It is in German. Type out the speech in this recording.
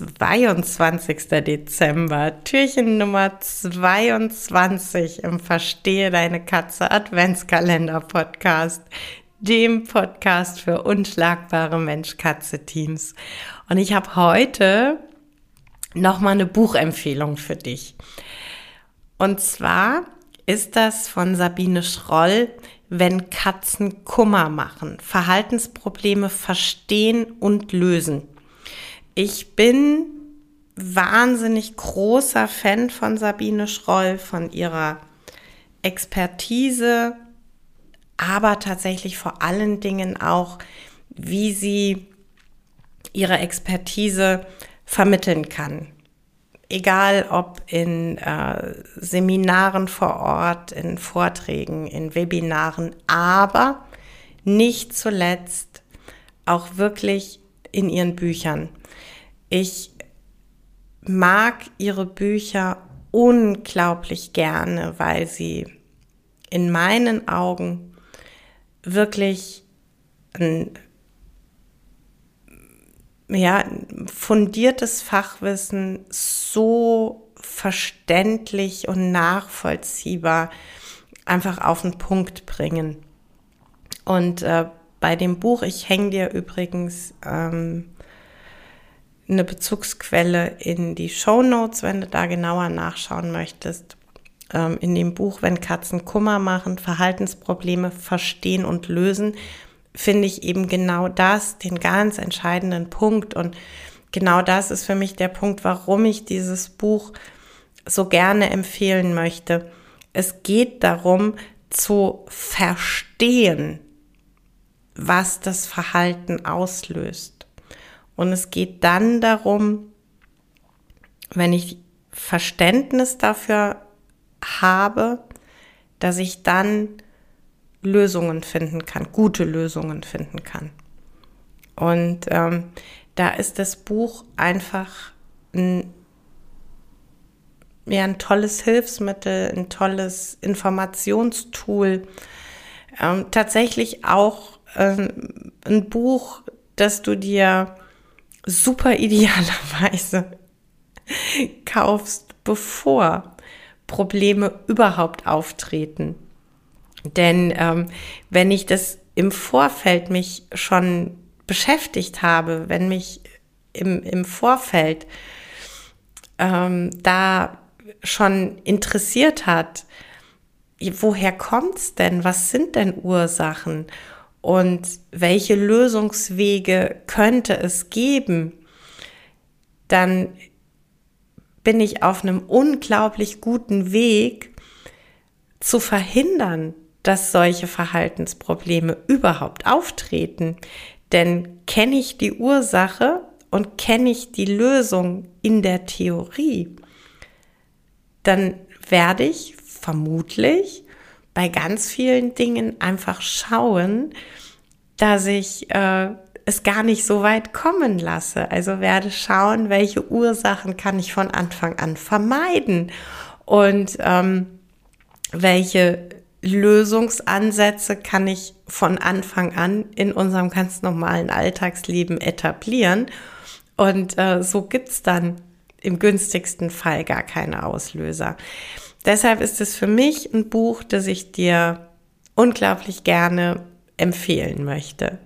22. Dezember, Türchen Nummer 22 im Verstehe deine Katze Adventskalender Podcast, dem Podcast für unschlagbare Mensch-Katze-Teams. Und ich habe heute nochmal eine Buchempfehlung für dich. Und zwar ist das von Sabine Schroll, wenn Katzen Kummer machen, Verhaltensprobleme verstehen und lösen. Ich bin wahnsinnig großer Fan von Sabine Schroll, von ihrer Expertise, aber tatsächlich vor allen Dingen auch, wie sie ihre Expertise vermitteln kann. Egal ob in äh, Seminaren vor Ort, in Vorträgen, in Webinaren, aber nicht zuletzt auch wirklich in ihren Büchern. Ich mag ihre Bücher unglaublich gerne, weil sie in meinen Augen wirklich ein ja, fundiertes Fachwissen so verständlich und nachvollziehbar einfach auf den Punkt bringen. Und äh, bei dem Buch, ich hänge dir übrigens ähm, eine Bezugsquelle in die Show Notes, wenn du da genauer nachschauen möchtest. Ähm, in dem Buch, wenn Katzen Kummer machen, Verhaltensprobleme verstehen und lösen, finde ich eben genau das, den ganz entscheidenden Punkt. Und genau das ist für mich der Punkt, warum ich dieses Buch so gerne empfehlen möchte. Es geht darum zu verstehen, was das Verhalten auslöst. Und es geht dann darum, wenn ich Verständnis dafür habe, dass ich dann Lösungen finden kann, gute Lösungen finden kann. Und ähm, da ist das Buch einfach ein, ja, ein tolles Hilfsmittel, ein tolles Informationstool. Ähm, tatsächlich auch ähm, ein Buch, das du dir super idealerweise kaufst, bevor Probleme überhaupt auftreten. Denn ähm, wenn ich das im Vorfeld mich schon beschäftigt habe, wenn mich im, im Vorfeld ähm, da schon interessiert hat, woher kommt's denn? Was sind denn Ursachen? Und welche Lösungswege könnte es geben? Dann bin ich auf einem unglaublich guten Weg zu verhindern, dass solche Verhaltensprobleme überhaupt auftreten. Denn kenne ich die Ursache und kenne ich die Lösung in der Theorie, dann werde ich vermutlich bei ganz vielen Dingen einfach schauen, dass ich äh, es gar nicht so weit kommen lasse. Also werde schauen, welche Ursachen kann ich von Anfang an vermeiden und ähm, welche Lösungsansätze kann ich von Anfang an in unserem ganz normalen Alltagsleben etablieren. Und äh, so gibt's dann im günstigsten Fall gar keine Auslöser. Deshalb ist es für mich ein Buch, das ich dir unglaublich gerne empfehlen möchte.